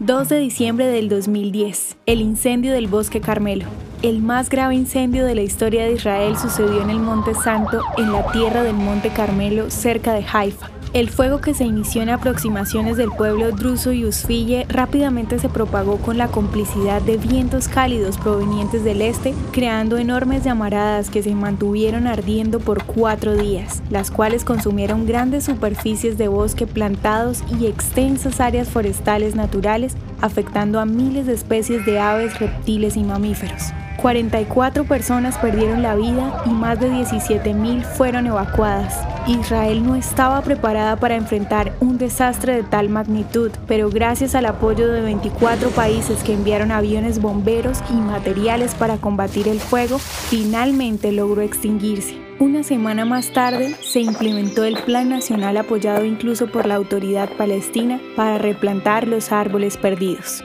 2 de diciembre del 2010, el incendio del Bosque Carmelo. El más grave incendio de la historia de Israel sucedió en el Monte Santo, en la tierra del Monte Carmelo, cerca de Haifa. El fuego que se inició en aproximaciones del pueblo druso y Usfille rápidamente se propagó con la complicidad de vientos cálidos provenientes del este, creando enormes llamaradas que se mantuvieron ardiendo por cuatro días, las cuales consumieron grandes superficies de bosque plantados y extensas áreas forestales naturales, afectando a miles de especies de aves, reptiles y mamíferos. 44 personas perdieron la vida y más de 17.000 fueron evacuadas. Israel no estaba preparada para enfrentar un desastre de tal magnitud, pero gracias al apoyo de 24 países que enviaron aviones bomberos y materiales para combatir el fuego, finalmente logró extinguirse. Una semana más tarde se implementó el Plan Nacional apoyado incluso por la autoridad palestina para replantar los árboles perdidos.